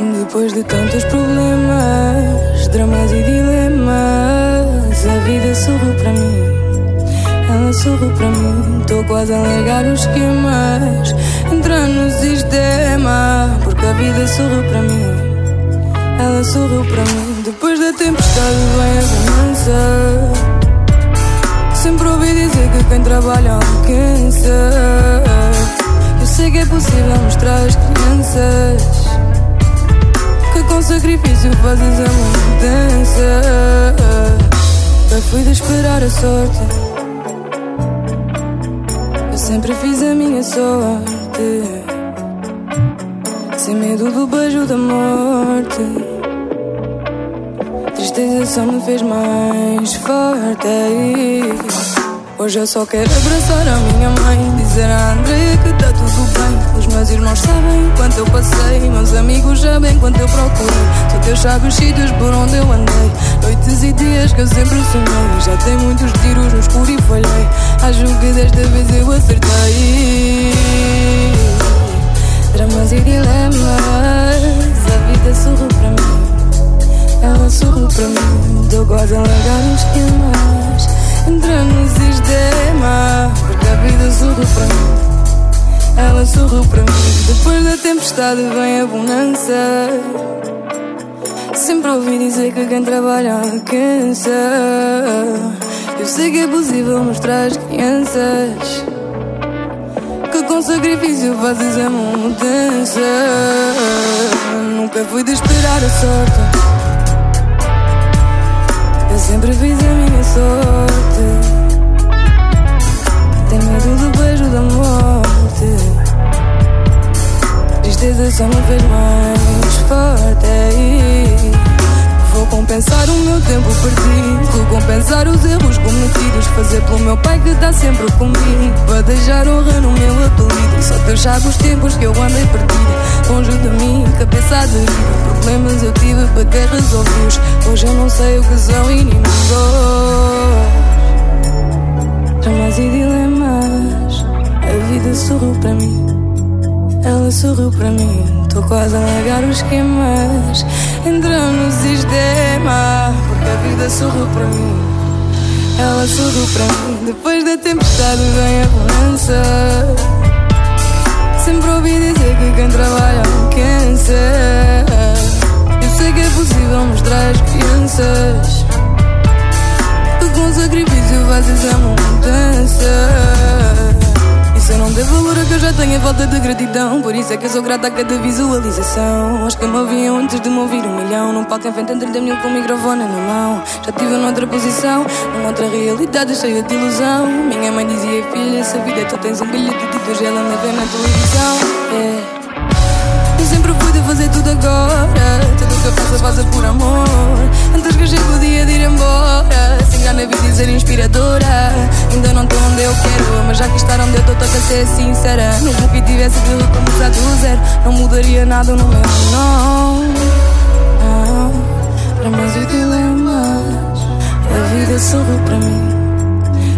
Depois de tantos problemas, dramas e dilemas, a vida sorriu para mim. Ela sorriu para mim, tô quase a largar os esquemas, entrar no sistema, porque a vida sorriu para mim. Ela sorriu para mim, depois da tempestade vem a bonança. Sempre ouvi dizer que quem trabalha alcança. Eu sei que é possível mostrar às crianças com sacrifício fazes a mudança. Eu fui de esperar a sorte. Eu sempre fiz a minha sorte. Sem medo do beijo da morte. Tristeza só me fez mais forte. Hoje eu só quero abraçar a minha mãe Dizer a André que tá tudo bem meus irmãos sabem quanto eu passei Meus amigos sabem quanto eu procurei. Só Deus sabe os sítios por onde eu andei. Noites e dias que eu sempre sonhei. Já tem muitos tiros no escuro e falhei. Acho que desta vez eu acertei. Dramas e dilemas A vida sorriu para mim. Ela sorriu para mim. Dou quase a largar os esquemas entra no sistema. Porque a vida sorriu para mim, ela sorriu para mim. Depois da tempestade vem a bonança. Sempre ouvi dizer que quem trabalha alcança. Eu sei que é possível mostrar às crianças que com sacrifício fazes a mudança. Nunca fui de esperar a sorte. Eu sempre fiz a minha sorte. Tenho medo do beijo da morte. Tristeza só me fez mais forte. Vou compensar o meu tempo perdido. Compensar os erros cometidos. Fazer pelo meu pai que está sempre comigo. Para deixar honra no meu apelido. Só Deus sabe os tempos que eu andei perdido. Longe de mim, cabeça aderida. Problemas eu tive para que resolvi-os. Hoje eu não sei o que são inimigos. Dramas e dilemas. A vida sorriu para mim. Ela sorriu para mim. Tô quase a largar os esquemas. Entrando no sistema. Porque a vida sorriu para mim. Ela sorriu para mim. Depois da tempestade vem a bonança. Sempre ouvi dizer que quem trabalha tenho a falta de gratidão Por isso é que eu sou grata a cada visualização. Acho que me ouviam antes de me ouvir um milhão Num palco em frente 30 mil com o microfone na mão. Já estive noutra posição, numa outra realidade cheia de ilusão. Minha mãe dizia, filha, se a vida tu tens um bilhete de hoje ela me vê na televisão. Yeah. Eu sempre fui de fazer tudo agora Tudo que eu faço, faço por amor. Antes que chegue o dia de ir embora toca ser sincera. Mesmo que tivesse de recomeçar do zero Não mudaria nada no meu nome. Não, dramas e dilemas A vida sorriu para mim.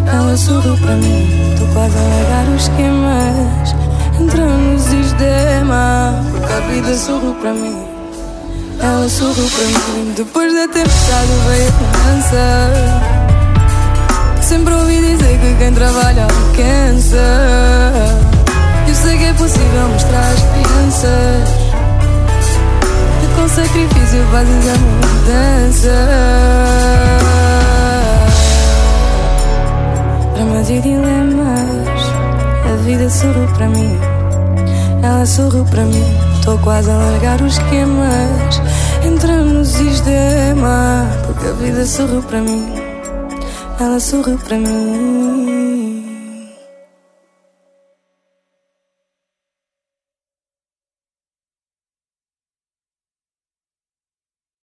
Ela sorriu para mim. Estou quase a largar os esquemas. Entrando no sistema Porque a vida sorriu para mim. Ela sorriu para mim. Depois da tempestade veio a bonança Sempre ouvi dizer que quem trabalha alcança Eu sei que é possível mostrar às crianças Que com sacrifício fazes a mudança. Dramas e dilemas A vida sorriu para mim. Ela sorriu para mim. Tô quase a largar os esquemas. Entrando no sistema Porque a vida sorriu para mim Ela sorriu para mim